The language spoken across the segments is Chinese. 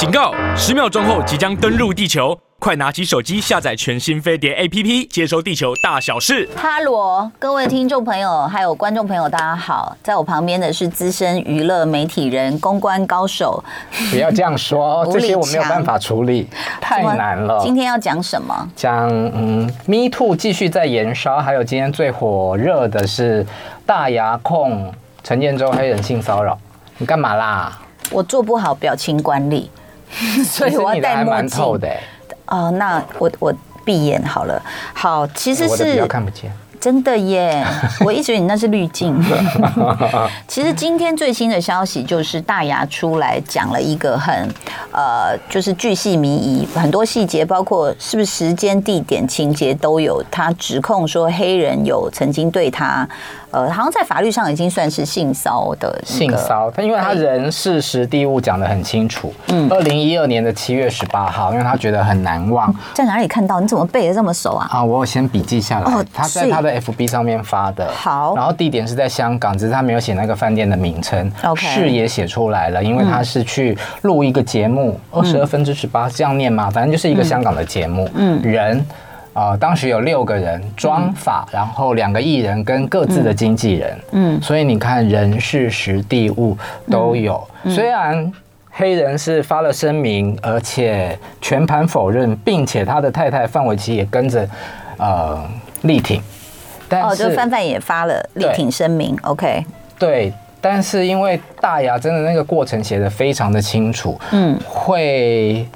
警告！十秒钟后即将登陆地球，快拿起手机下载全新飞碟 APP，接收地球大小事。哈罗，各位听众朋友，还有观众朋友，大家好！在我旁边的是资深娱乐媒体人、公关高手。不要这样说，这些我没有办法处理，太难了。今天要讲什么？讲嗯，Me Too 继续在延烧，还有今天最火热的是大牙控陈建州黑人性骚扰。你干嘛啦？我做不好表情管理，所以我要戴墨镜。的哦、呃，那我我闭眼好了。好，其实是比较看不见。真的耶！我一直以为你那是滤镜。其实今天最新的消息就是大牙出来讲了一个很呃，就是巨细靡遗，很多细节，包括是不是时间、地点、情节都有。他指控说黑人有曾经对他。呃，好像在法律上已经算是性骚的性骚，他因为他人事实地物讲的很清楚。嗯，二零一二年的七月十八号，因为他觉得很难忘。在哪里看到？你怎么背的这么熟啊？啊，我有先笔记下来。哦，他在他的 FB 上面发的。好，然后地点是在香港，只是他没有写那个饭店的名称。OK，是也写出来了，因为他是去录一个节目，二十二分之十八这样念嘛，反正就是一个香港的节目。嗯，人。啊、呃，当时有六个人，庄法，然后两个艺人跟各自的经纪人，嗯，所以你看人事时地物都有。虽然黑人是发了声明，而且全盘否认，并且他的太太范玮琪也跟着呃力挺，哦，就范范也发了力挺声明，OK，对，但是因为大牙真的那个过程写的非常的清楚，嗯，会。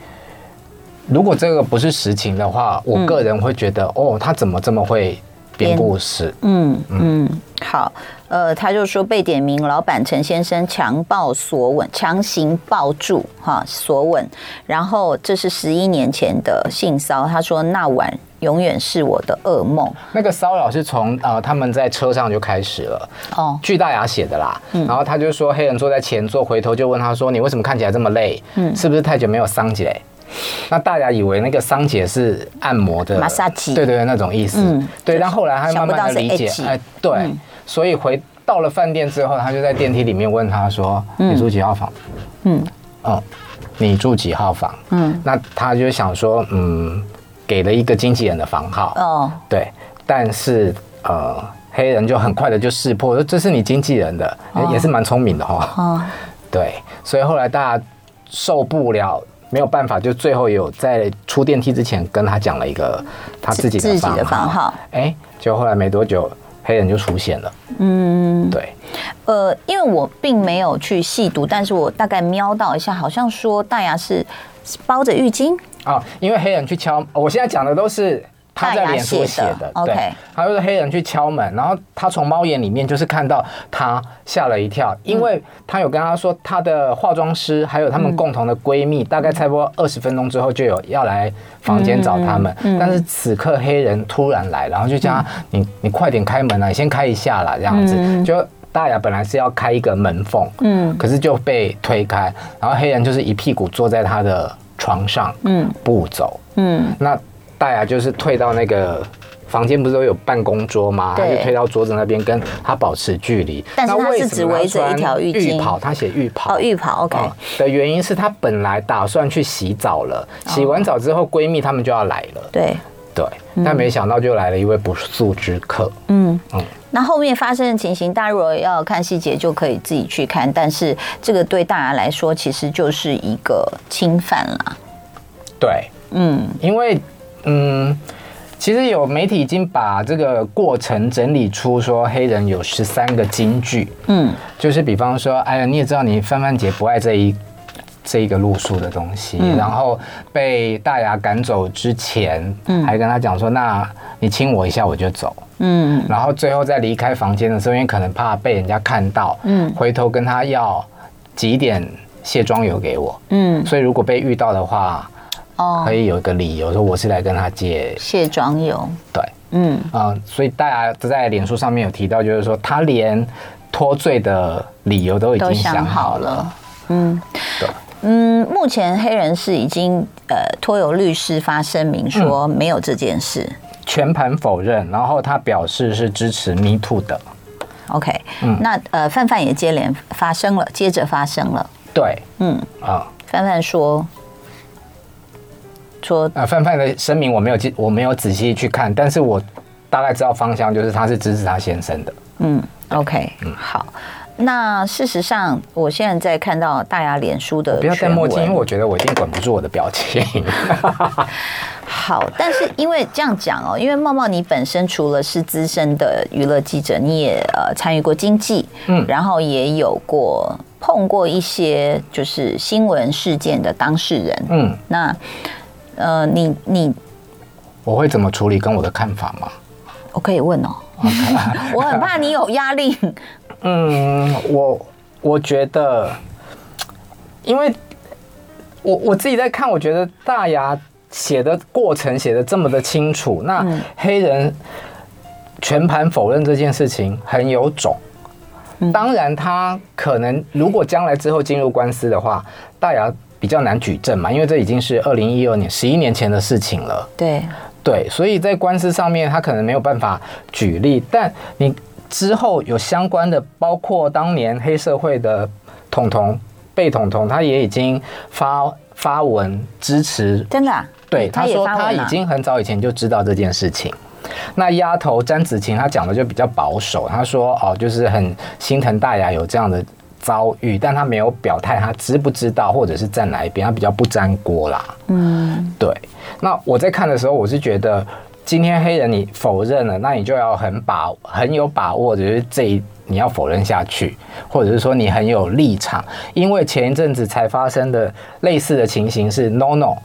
如果这个不是实情的话，我个人会觉得，嗯、哦，他怎么这么会编故事？嗯嗯，好，呃，他就说被点名，老板陈先生强暴索吻，强行抱住哈索吻，然后这是十一年前的性骚，他说那晚永远是我的噩梦。那个骚扰是从呃他们在车上就开始了，哦，巨大牙写的啦，嗯、然后他就说黑人坐在前座，回头就问他说你为什么看起来这么累？嗯，是不是太久没有桑姐？那大家以为那个桑姐是按摩的，对对对，那种意思。嗯，对。但后来他慢慢的理解，哎，对。所以回到了饭店之后，他就在电梯里面问他说：“你住几号房？”嗯，哦，你住几号房？嗯，那他就想说，嗯，给了一个经纪人的房号。哦，对。但是呃，黑人就很快的就识破，说这是你经纪人的，也是蛮聪明的哈。哦，对。所以后来大家受不了。没有办法，就最后有在出电梯之前跟他讲了一个他自己的房号。哎，就后来没多久，黑人就出现了。嗯，对。呃，因为我并没有去细读，但是我大概瞄到一下，好像说大牙是包着浴巾啊。因为黑人去敲，我现在讲的都是。他在脸书写的，对，他就是黑人去敲门，然后他从猫眼里面就是看到他吓了一跳，因为他有跟他说他的化妆师还有他们共同的闺蜜，大概差不多二十分钟之后就有要来房间找他们，但是此刻黑人突然来，然后就叫他你你快点开门啊，你先开一下啦，这样子，就大雅本来是要开一个门缝，嗯，可是就被推开，然后黑人就是一屁股坐在他的床上，嗯，不走，嗯，那。大牙就是退到那个房间，不是都有办公桌吗？他就退到桌子那边，跟他保持距离。但是他是只围着一条浴巾。浴袍，他写浴袍。哦，浴袍，OK。的原因是他本来打算去洗澡了，洗完澡之后闺蜜他们就要来了。对对，但没想到就来了一位不速之客。嗯嗯。那后面发生的情形，大家如果要看细节，就可以自己去看。但是这个对大家来说，其实就是一个侵犯了。对，嗯，因为。嗯，其实有媒体已经把这个过程整理出，说黑人有十三个金句。嗯，就是比方说，哎呀，你也知道，你范范姐不爱这一这一个路数的东西。嗯、然后被大牙赶走之前，嗯，还跟他讲说，那你亲我一下我就走。嗯，然后最后在离开房间的时候，因为可能怕被人家看到，嗯，回头跟他要几点卸妆油给我。嗯，所以如果被遇到的话。哦，可以有一个理由说我是来跟他借卸妆油。对，嗯。啊、呃，所以大家在脸书上面有提到，就是说他连脱罪的理由都已经想好了。嗯，对，嗯，目前黑人是已经呃托有律师发声明说没有这件事，嗯、全盘否认，然后他表示是支持 Me Too 的。OK，嗯，那呃范范也接连发生了，接着发生了。对，嗯。啊。范范说说啊，范范的声明我没有记，我没有仔细去看，但是我大概知道方向，就是他是支持他先生的。嗯，OK，嗯，好。那事实上，我现在在看到大牙脸书的，不要戴墨镜，因为我觉得我已经管不住我的表情。好，但是因为这样讲哦，因为茂茂你本身除了是资深的娱乐记者，你也呃参与过经济，嗯，然后也有过碰过一些就是新闻事件的当事人，嗯，那呃，你你我会怎么处理？跟我的看法吗？我可以问哦 我很怕你有压力。嗯，我我觉得，因为我我自己在看，我觉得大牙写的过程写的这么的清楚，那黑人全盘否认这件事情很有种。当然，他可能如果将来之后进入官司的话，大牙比较难举证嘛，因为这已经是二零一二年十一年前的事情了。对对，所以在官司上面，他可能没有办法举例，但你。之后有相关的，包括当年黑社会的统统贝统统，他也已经发发文支持，真的、啊，对，他说他已经很早以前就知道这件事情。那丫头詹子晴，她讲的就比较保守，她说哦，就是很心疼大牙有这样的遭遇，但他没有表态他知不知道或者是站哪一边，他比较不沾锅啦。嗯，对。那我在看的时候，我是觉得。今天黑人你否认了，那你就要很把很有把握，就是这一你要否认下去，或者是说你很有立场，因为前一阵子才发生的类似的情形是 NONO，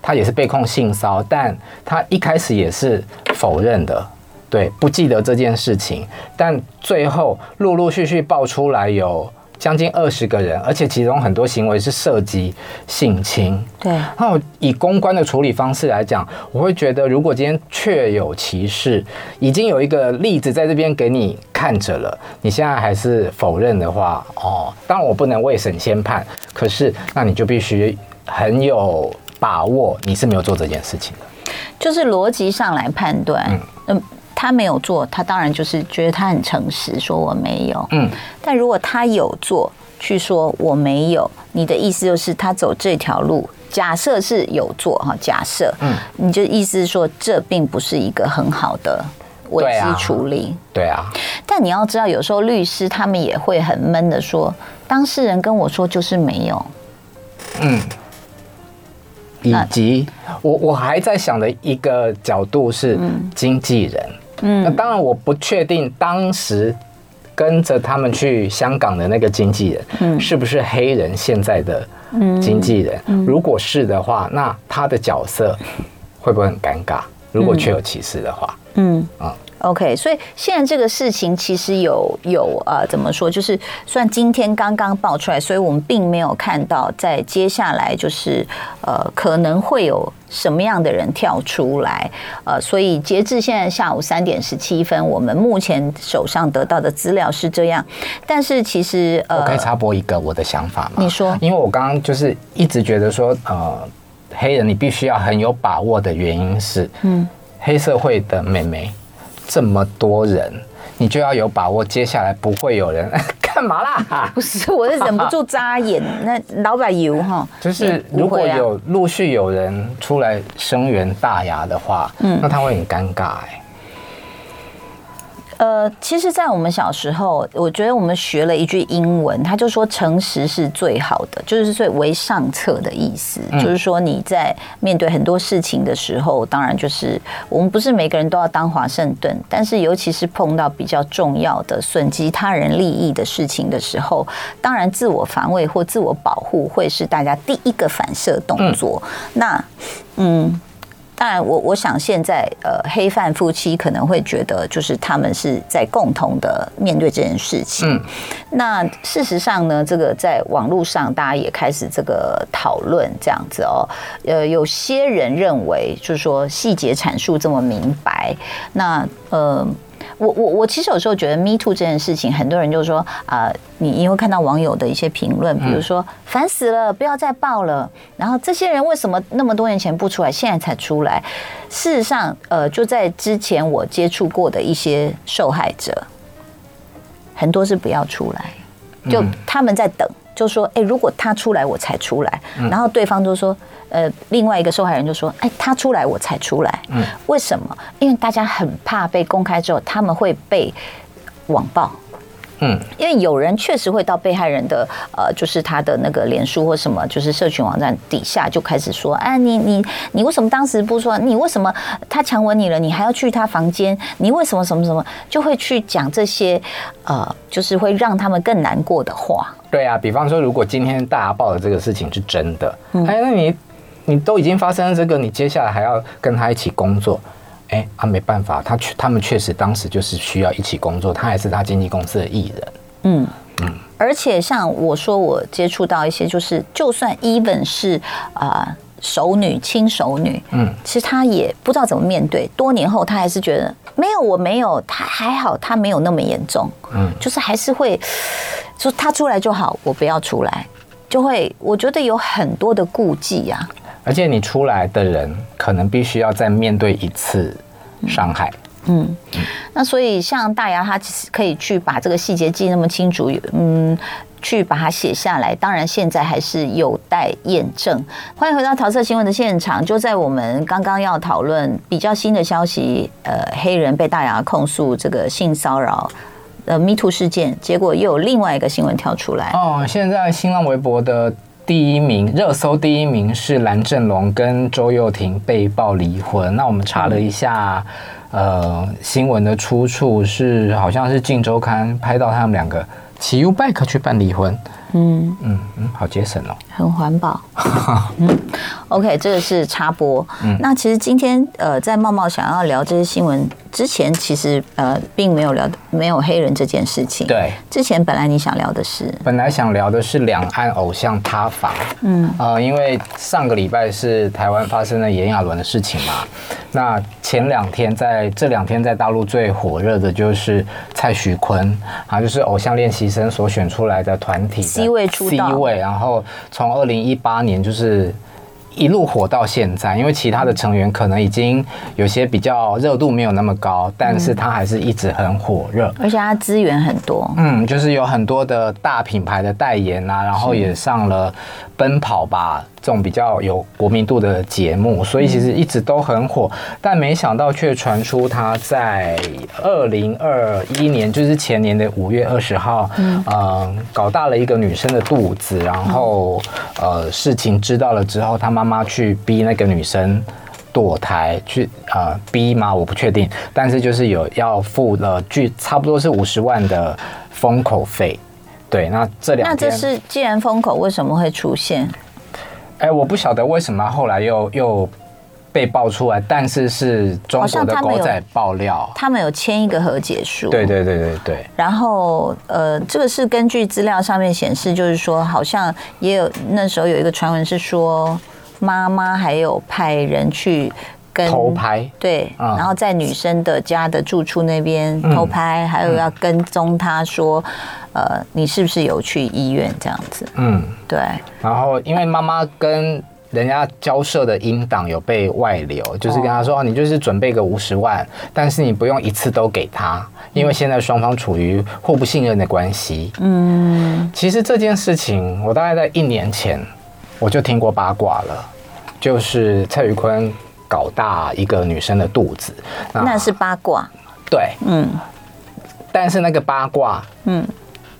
他也是被控性骚，但他一开始也是否认的，对，不记得这件事情，但最后陆陆续续爆出来有。将近二十个人，而且其中很多行为是涉及性侵。对，那我以公关的处理方式来讲，我会觉得，如果今天确有其事，已经有一个例子在这边给你看着了，你现在还是否认的话，哦，当然我不能未审先判，可是那你就必须很有把握，你是没有做这件事情的。就是逻辑上来判断，嗯。他没有做，他当然就是觉得他很诚实，说我没有。嗯，但如果他有做，去说我没有，你的意思就是他走这条路，假设是有做哈，假设，嗯，你就意思是说这并不是一个很好的危机处理，对啊。但你要知道，有时候律师他们也会很闷的说，当事人跟我说就是没有，嗯。以及我我还在想的一个角度是经纪人，嗯，那当然我不确定当时跟着他们去香港的那个经纪人，嗯，是不是黑人现在的经纪人？如果是的话，那他的角色会不会很尴尬？如果确有其事的话，嗯啊。OK，所以现在这个事情其实有有呃，怎么说？就是算今天刚刚爆出来，所以我们并没有看到在接下来就是呃可能会有什么样的人跳出来呃，所以截至现在下午三点十七分，我们目前手上得到的资料是这样。但是其实呃，我可以插播一个我的想法吗？你说，因为我刚刚就是一直觉得说呃，黑人你必须要很有把握的原因是，嗯，黑社会的妹妹。这么多人，你就要有把握，接下来不会有人干嘛啦？不是，我是忍不住眨眼。那老板油哈，就是如果有陆续有人出来声援大牙的话，嗯，那他会很尴尬哎、欸。呃，其实，在我们小时候，我觉得我们学了一句英文，他就说“诚实是最好的”，就是最为上策的意思。嗯、就是说你在面对很多事情的时候，当然就是我们不是每个人都要当华盛顿，但是尤其是碰到比较重要的损及他人利益的事情的时候，当然自我防卫或自我保护会是大家第一个反射动作。嗯那，嗯。当然我，我我想现在呃，黑范夫妻可能会觉得，就是他们是在共同的面对这件事情。嗯，那事实上呢，这个在网络上大家也开始这个讨论这样子哦。呃，有些人认为，就是说细节阐述这么明白，那呃。我我我其实有时候觉得 Me Too 这件事情，很多人就说啊、呃，你因为看到网友的一些评论，比如说烦死了，不要再报了。然后这些人为什么那么多年前不出来，现在才出来？事实上，呃，就在之前我接触过的一些受害者，很多是不要出来，就他们在等。就说：“哎，如果他出来，我才出来。”然后对方就说：“呃，另外一个受害人就说：‘哎，他出来，我才出来。’嗯，为什么？因为大家很怕被公开之后，他们会被网暴。”嗯，因为有人确实会到被害人的呃，就是他的那个脸书或什么，就是社群网站底下就开始说，哎，你你你为什么当时不说？你为什么他强吻你了，你还要去他房间？你为什么什么什么？就会去讲这些呃，就是会让他们更难过的话。对啊，比方说，如果今天大家报的这个事情是真的，哎，那你你都已经发生了这个，你接下来还要跟他一起工作？哎，他、啊、没办法，他确他们确实当时就是需要一起工作，他还是他经纪公司的艺人。嗯嗯，而且像我说，我接触到一些，就是就算 even 是啊、呃、熟女、亲熟女，嗯，其实她也不知道怎么面对。多年后，她还是觉得没有，我没有，她还好，她没有那么严重。嗯，就是还是会说她出来就好，我不要出来，就会我觉得有很多的顾忌呀、啊。而且你出来的人，可能必须要再面对一次伤害。嗯，嗯，那所以像大牙，他其实可以去把这个细节记那么清楚，嗯，去把它写下来。当然，现在还是有待验证。欢迎回到桃色新闻的现场，就在我们刚刚要讨论比较新的消息，呃，黑人被大牙控诉这个性骚扰，呃，Me Too 事件，结果又有另外一个新闻跳出来。哦，现在新浪微博的。第一名热搜第一名是蓝正龙跟周又廷被曝离婚。那我们查了一下，呃，新闻的出处是好像是《镜周刊》拍到他们两个骑 U-Bike 去办离婚。嗯嗯嗯，好节省哦，很环保。嗯，OK，这个是插播。嗯，那其实今天呃，在茂茂想要聊这些新闻。之前其实呃并没有聊没有黑人这件事情。对，之前本来你想聊的是，本来想聊的是两岸偶像塌房。嗯，呃，因为上个礼拜是台湾发生了炎亚纶的事情嘛。那前两天在这两天在大陆最火热的就是蔡徐坤啊，就是偶像练习生所选出来的团体 C 位出道 C 位，然后从二零一八年就是。一路火到现在，因为其他的成员可能已经有些比较热度没有那么高，但是他还是一直很火热，而且他资源很多，嗯，就是有很多的大品牌的代言啊，然后也上了奔跑吧。这种比较有国民度的节目，所以其实一直都很火，但没想到却传出他在二零二一年，就是前年的五月二十号，嗯、呃，搞大了一个女生的肚子，然后呃，事情知道了之后，他妈妈去逼那个女生堕胎，去呃逼吗？我不确定，但是就是有要付了，据差不多是五十万的封口费。对，那这两那这是既然封口为什么会出现？哎，我不晓得为什么后来又又被爆出来，但是是中国的狗仔爆料，他们有签一个和解书。对对对对对。然后呃，这个是根据资料上面显示，就是说好像也有那时候有一个传闻是说，妈妈还有派人去跟偷拍，对，嗯、然后在女生的家的住处那边偷拍，嗯、还有要跟踪她说。呃，你是不是有去医院这样子？嗯，对。然后因为妈妈跟人家交涉的音档有被外流，就是跟他说：“哦，你就是准备个五十万，但是你不用一次都给他，因为现在双方处于互不信任的关系。”嗯，其实这件事情我大概在一年前我就听过八卦了，就是蔡徐坤搞大一个女生的肚子，那，那是八卦。对，嗯。但是那个八卦，嗯。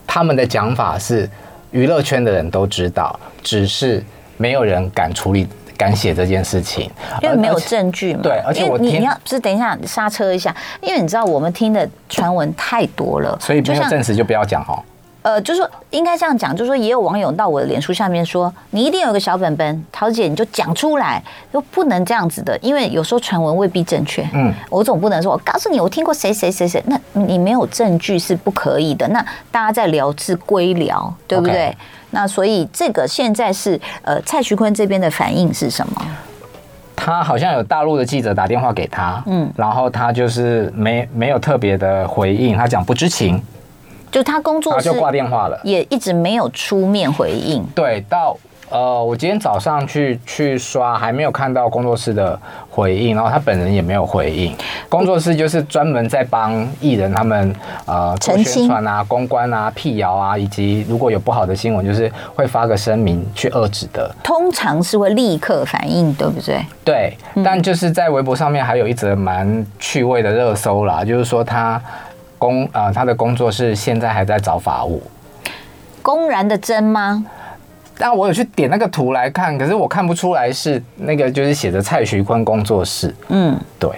他们的讲法是，娱乐圈的人都知道，只是没有人敢处理、敢写这件事情，因为没有证据嘛。对，而且我听你要不是等一下刹车一下，因为你知道我们听的传闻太多了，所以没有证实就不要讲哈。呃，就是说应该这样讲，就是说也有网友到我的脸书下面说，你一定有个小本本，桃姐你就讲出来，就不能这样子的，因为有时候传闻未必正确。嗯，我总不能说，我告诉你，我听过谁谁谁谁，那你没有证据是不可以的。那大家在聊是归聊，对不对？Okay. 那所以这个现在是呃蔡徐坤这边的反应是什么？他好像有大陆的记者打电话给他，嗯，然后他就是没没有特别的回应，他讲不知情。就他工作室就挂电话了，也一直没有出面回应。对，到呃，我今天早上去去刷，还没有看到工作室的回应，然后他本人也没有回应。工作室就是专门在帮艺人他们呃做宣传啊、公关啊、辟谣啊，以及如果有不好的新闻，就是会发个声明去遏制的。通常是会立刻反应，对不对？对，但就是在微博上面还有一则蛮趣味的热搜啦，就是说他工啊、呃，他的工作室现在还在找法务，公然的真吗？但我有去点那个图来看，可是我看不出来是那个，就是写着蔡徐坤工作室。嗯，对，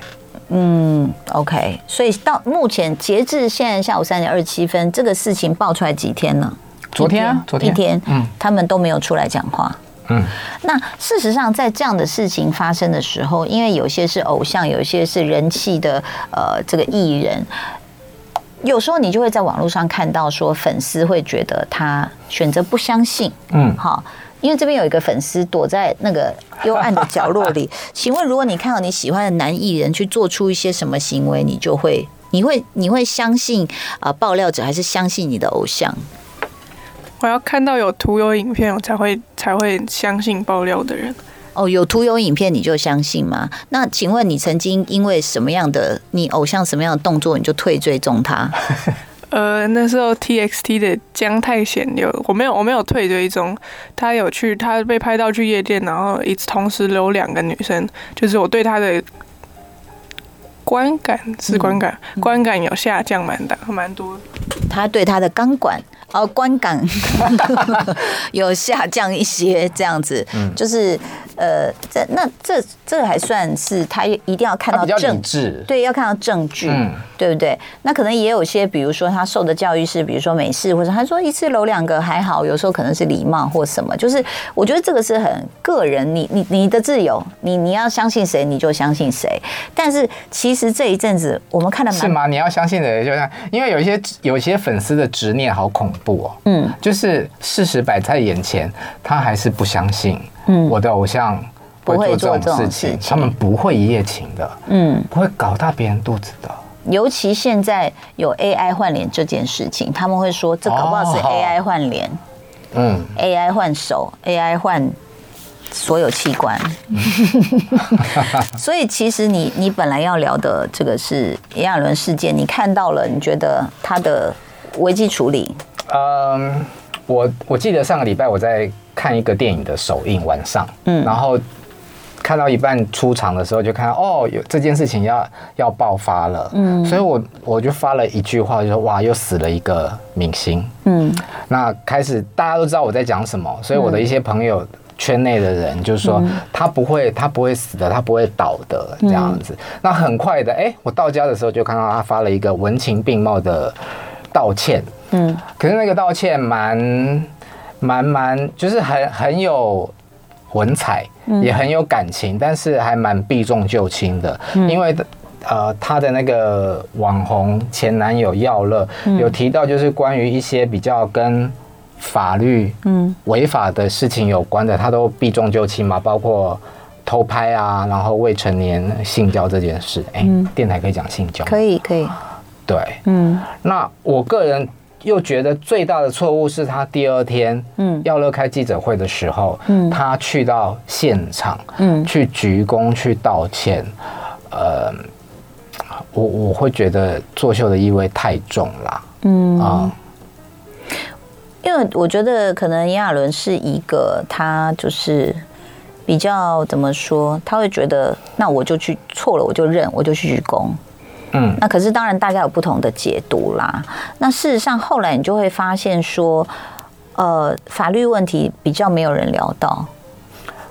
嗯，OK。所以到目前截至现在下午三点二十七分，这个事情爆出来几天了？昨天啊，昨天一天。嗯，他们都没有出来讲话。嗯，那事实上，在这样的事情发生的时候，因为有些是偶像，有些是人气的呃这个艺人。有时候你就会在网络上看到说，粉丝会觉得他选择不相信，嗯，好，因为这边有一个粉丝躲在那个幽暗的角落里。请问，如果你看到你喜欢的男艺人去做出一些什么行为，你就会，你会，你会相信啊爆料者，还是相信你的偶像？我要看到有图有影片，我才会才会相信爆料的人。哦，有图有影片你就相信吗？那请问你曾经因为什么样的你偶像什么样的动作你就退追踪他？呃，那时候 TXT 的姜太贤有，我没有我没有退追踪，他有去他被拍到去夜店，然后一同时留两个女生，就是我对他的观感是观感、嗯、观感有下降蛮大蛮多，他对他的钢管。哦，观感 有下降一些，这样子，嗯、就是呃，这那这这还算是他一定要看到证据，对，要看到证据，嗯、对不对？那可能也有些，比如说他受的教育是，比如说美式，或者他说一次搂两个还好，有时候可能是礼貌或什么，就是我觉得这个是很个人，你你你的自由，你你要相信谁你就相信谁。但是其实这一阵子我们看的蛮是吗？你要相信的，就像因为有一些有一些粉丝的执念好恐怖。不哦，嗯，就是事实摆在眼前，他还是不相信，嗯，我的偶像不会做这种事情，他们不会一夜情的，嗯，不会搞大别人肚子的。尤其现在有 AI 换脸这件事情，他们会说这搞不好是 AI 换脸，嗯，AI 换手，AI 换所有器官，所以其实你你本来要聊的这个是炎亚纶事件，你看到了，你觉得他的危机处理？嗯，我我记得上个礼拜我在看一个电影的首映晚上，嗯，然后看到一半出场的时候，就看到哦，有这件事情要要爆发了，嗯，所以我我就发了一句话，就说哇，又死了一个明星，嗯，那开始大家都知道我在讲什么，所以我的一些朋友圈内的人就是说他不会他不会死的，他不会倒的这样子。那很快的，哎，我到家的时候就看到他发了一个文情并茂的道歉。嗯，可是那个道歉蛮蛮蛮，就是很很有文采，也很有感情，但是还蛮避重就轻的。因为呃，他的那个网红前男友耀乐有提到，就是关于一些比较跟法律嗯违法的事情有关的，他都避重就轻嘛，包括偷拍啊，然后未成年性交这件事。哎，电台可以讲性交？可以，可以。对，嗯，那我个人。又觉得最大的错误是他第二天，嗯，耀乐开记者会的时候，嗯，他去到现场，嗯，去鞠躬去道歉，呃，我我会觉得作秀的意味太重了，嗯。啊，因为我觉得可能炎亚纶是一个他就是比较怎么说，他会觉得那我就去错了，我就认，我就去鞠躬。嗯，那可是当然，大家有不同的解读啦。那事实上，后来你就会发现说，呃，法律问题比较没有人聊到。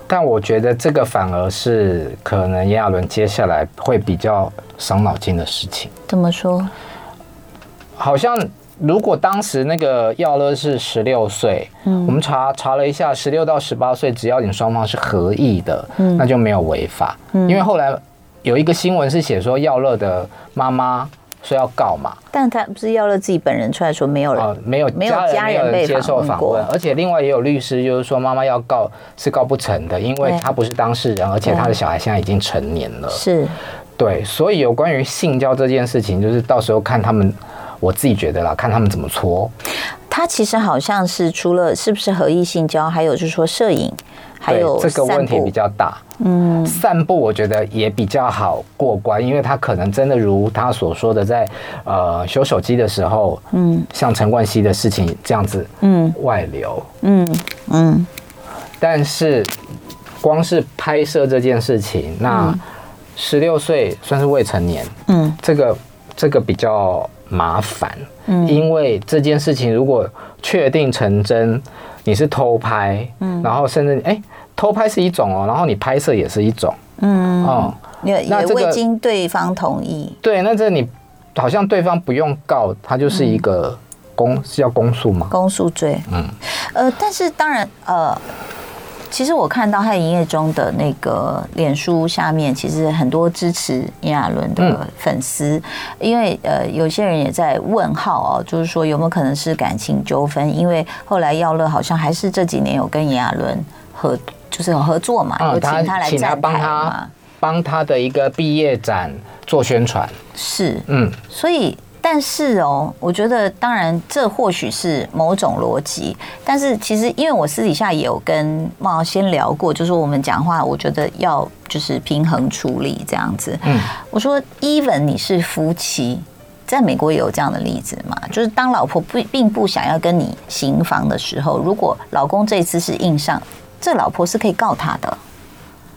但我觉得这个反而是可能炎亚纶接下来会比较伤脑筋的事情。怎么说？好像如果当时那个耀乐是十六岁，嗯，我们查查了一下，十六到十八岁，只要你双方是合意的，嗯，那就没有违法。嗯，因为后来。有一个新闻是写说耀乐的妈妈说要告嘛，但他不是耀乐自己本人出来说没有人，呃、没有没有家人被接受访问，而且另外也有律师就是说妈妈要告是告不成的，因为他不是当事人，而且他的小孩现在已经成年了，是，对，所以有关于性交这件事情，就是到时候看他们我自己觉得啦，看他们怎么搓。他其实好像是除了是不是合意性交，还有就是说摄影，还有这个问题比较大。嗯，散步我觉得也比较好过关，因为他可能真的如他所说的在，在呃修手机的时候，嗯，像陈冠希的事情这样子，嗯，外流，嗯嗯。但是光是拍摄这件事情，那十六岁算是未成年，嗯，这个这个比较麻烦。嗯，因为这件事情如果确定成真，你是偷拍，嗯，然后甚至哎、欸，偷拍是一种哦，然后你拍摄也是一种，嗯。哦，也也未经对方同意，对，那这你好像对方不用告，他就是一个公是要公诉吗？公诉罪，嗯，呃，但是当然，呃。其实我看到他营业中的那个脸书下面，其实很多支持炎亚纶的粉丝，嗯、因为呃有些人也在问号哦，就是说有没有可能是感情纠纷？因为后来耀乐好像还是这几年有跟炎亚纶合，就是有合作嘛，有请他来站台嘛，帮他的一个毕业展做宣传。是，嗯，所以。但是哦，我觉得当然这或许是某种逻辑，但是其实因为我私底下也有跟茂先聊过，就是我们讲话，我觉得要就是平衡处理这样子。嗯，我说，even 你是夫妻，在美国也有这样的例子嘛，就是当老婆不并不想要跟你行房的时候，如果老公这一次是硬上，这老婆是可以告他的，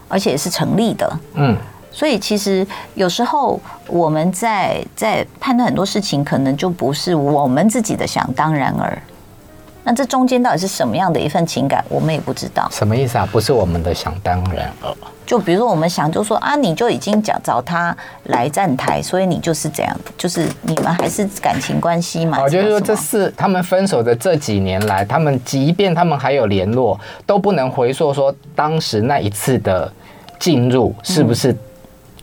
而且也是成立的。嗯。所以其实有时候我们在在判断很多事情，可能就不是我们自己的想当然而。那这中间到底是什么样的一份情感，我们也不知道。什么意思啊？不是我们的想当然而。就比如说我们想，就说啊，你就已经找找他来站台，所以你就是这样，就是你们还是感情关系嘛。我就是说，这是他们分手的这几年来，他们即便他们还有联络，都不能回溯说当时那一次的进入是不是。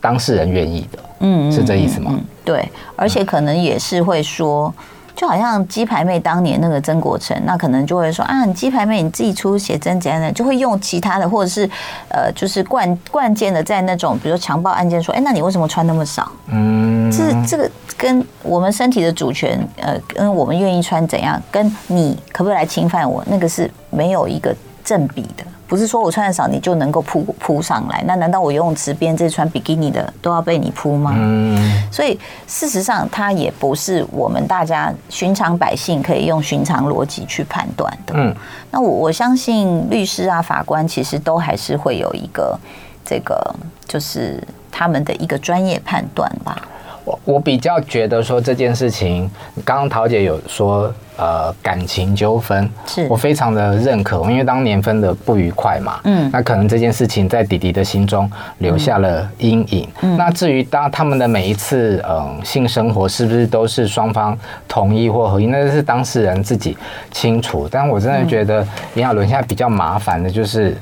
当事人愿意的，嗯，是这意思吗？嗯，对，而且可能也是会说，就好像鸡排妹当年那个曾国成，那可能就会说啊，你鸡排妹你自己出写真怎样的，就会用其他的，或者是呃，就是惯惯见的，在那种比如说强暴案件说，哎，那你为什么穿那么少？嗯，这这个跟我们身体的主权，呃，跟我们愿意穿怎样，跟你可不可以来侵犯我，那个是没有一个正比的。不是说我穿的少，你就能够扑扑上来？那难道我游泳池边这穿比基尼的都要被你扑吗？嗯，所以事实上，它也不是我们大家寻常百姓可以用寻常逻辑去判断的。嗯，那我我相信律师啊、法官其实都还是会有一个这个，就是他们的一个专业判断吧。我我比较觉得说这件事情，刚刚桃姐有说，呃，感情纠纷，是。我非常的认可，因为当年分的不愉快嘛，嗯，那可能这件事情在弟弟的心中留下了阴影。嗯，那至于当他们的每一次，嗯，性生活是不是都是双方同意或合意，那是当事人自己清楚。但我真的觉得炎亚伦现在比较麻烦的就是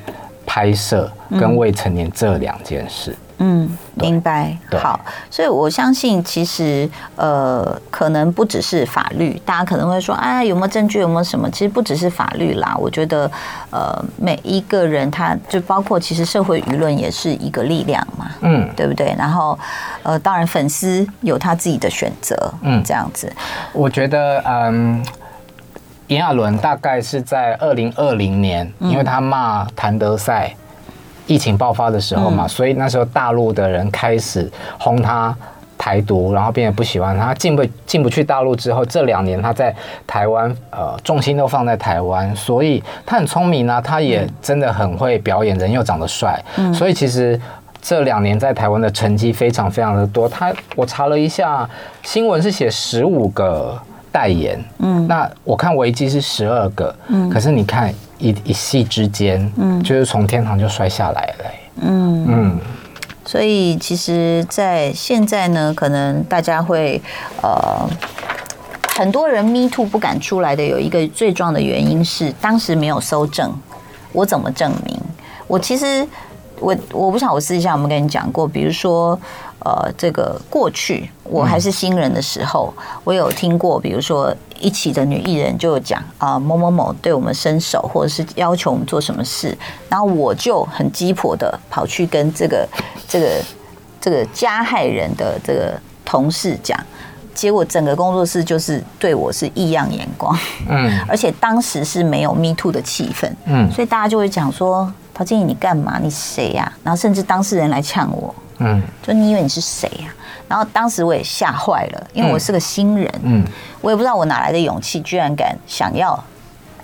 拍摄跟未成年这两件事。嗯，明白。好，所以我相信，其实呃，可能不只是法律，大家可能会说，啊，有没有证据，有没有什么？其实不只是法律啦。我觉得，呃，每一个人，他就包括其实社会舆论也是一个力量嘛，嗯，对不对？然后，呃，当然粉丝有他自己的选择，嗯，这样子。我觉得，嗯，炎亚纶大概是在二零二零年，因为他骂谭德赛。疫情爆发的时候嘛，所以那时候大陆的人开始轰他台独，然后变得不喜欢他，进不进不去大陆之后，这两年他在台湾，呃，重心都放在台湾，所以他很聪明啊，他也真的很会表演，人又长得帅，所以其实这两年在台湾的成绩非常非常的多。他我查了一下新闻是写十五个代言，嗯，那我看维基是十二个，嗯，可是你看。一一系之间，嗯，就是从天堂就摔下来了，嗯嗯，所以其实，在现在呢，可能大家会呃，很多人 Me Too 不敢出来的有一个最重要的原因是，当时没有搜证，我怎么证明？我其实我我不想我私底下有没有跟你讲过，比如说。呃，这个过去我还是新人的时候，嗯、我有听过，比如说一起的女艺人就有讲啊、呃，某某某对我们伸手，或者是要求我们做什么事，然后我就很鸡婆的跑去跟这个这个这个加害人的这个同事讲，结果整个工作室就是对我是异样眼光，嗯，而且当时是没有 Me Too 的气氛，嗯，所以大家就会讲说陶晶莹你干嘛？你谁呀？然后甚至当事人来呛我，嗯，就你以为你是谁呀？然后当时我也吓坏了，因为我是个新人，嗯，我也不知道我哪来的勇气，居然敢想要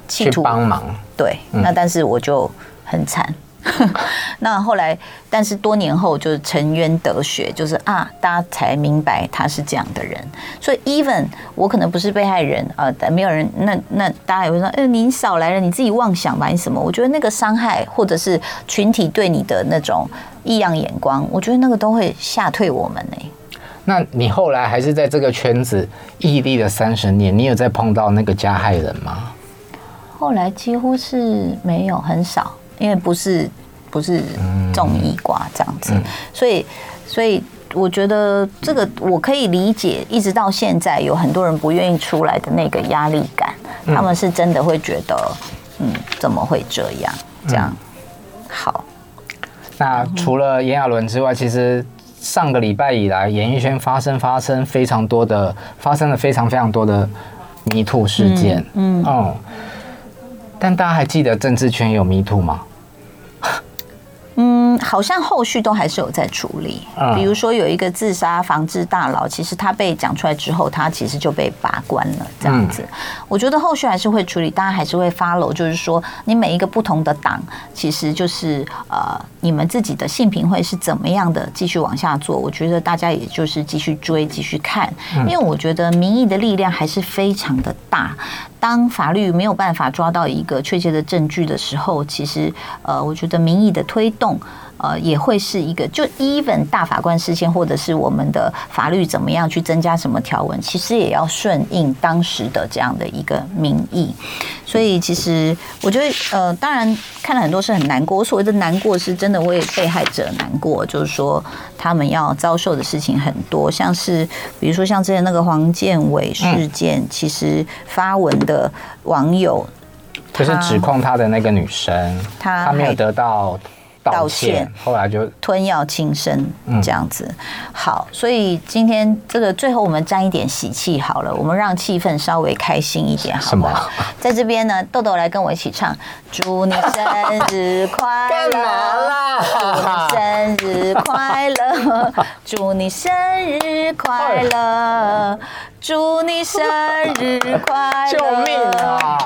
企图帮忙，对，那但是我就很惨。那后来，但是多年后就是沉冤得雪，就是啊，大家才明白他是这样的人。所以，even 我可能不是被害人啊，但没有人，那那大家也会说，哎，你少来了，你自己妄想吧，你什么？我觉得那个伤害，或者是群体对你的那种异样眼光，我觉得那个都会吓退我们呢。那你后来还是在这个圈子屹立了三十年，你有再碰到那个加害人吗？后来几乎是没有，很少。因为不是不是综艺挂这样子，所以所以我觉得这个我可以理解，一直到现在有很多人不愿意出来的那个压力感，他们是真的会觉得，嗯，怎么会这样？这样。好。那除了炎亚纶之外，其实上个礼拜以来，演艺圈发生发生非常多的，发生了非常非常多的 MeToo 事件，嗯。哦。但大家还记得政治圈有迷途吗？嗯，好像后续都还是有在处理。比如说有一个自杀防治大佬，其实他被讲出来之后，他其实就被拔关了。这样子，我觉得后续还是会处理，大家还是会 follow。就是说，你每一个不同的党，其实就是呃，你们自己的性平会是怎么样的继续往下做。我觉得大家也就是继续追，继续看，因为我觉得民意的力量还是非常的大。当法律没有办法抓到一个确切的证据的时候，其实呃，我觉得民意的推动。呃，也会是一个，就 even 大法官事件，或者是我们的法律怎么样去增加什么条文，其实也要顺应当时的这样的一个民意。所以，其实我觉得，呃，当然看了很多是很难过。我所谓的难过，是真的为被害者难过，就是说他们要遭受的事情很多，像是比如说像之前那个黄建伟事件，其实发文的网友就是指控他的那个女生，她没有得到。道歉，后来就吞药轻生这样子。好，所以今天这个最后我们沾一点喜气好了，我们让气氛稍微开心一点，好不好？在这边呢，豆豆来跟我一起唱：祝你生日快乐！祝你生日快乐！祝你生日快乐！祝你生日快乐！救命啊！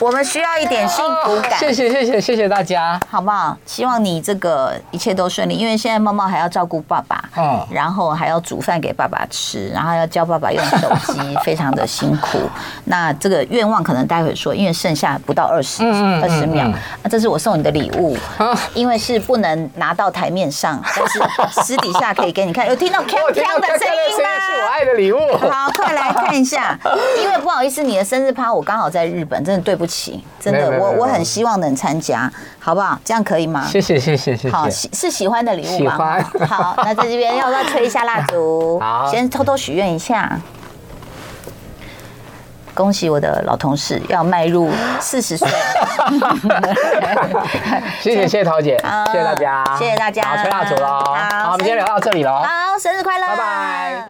我们需要一点幸福感。谢谢谢谢谢谢大家，好不好？希望你这个一切都顺利，因为现在猫猫还要照顾爸爸，嗯，然后还要煮饭给爸爸吃，然后要教爸爸用手机，非常的辛苦。那这个愿望可能待会说，因为剩下不到二十二十秒，那这是我送你的礼物，因为是不能拿到台面上，但是私底下可以给你看。有听到 锵锵的声音吗？是我爱的礼物。好，快来看一下，因为不好意思，你的生日趴我刚好在日本，真的对不起。真的，我我很希望能参加，好不好？这样可以吗？谢谢谢谢谢谢。好，喜是喜欢的礼物吗？喜欢。好，那在这边要不要吹一下蜡烛？好，先偷偷许愿一下。恭喜我的老同事要迈入四十岁。谢谢谢谢桃姐，谢谢大家，谢谢大家。好，吹蜡烛喽。好，我们今天聊到这里喽。好，生日快乐，拜拜。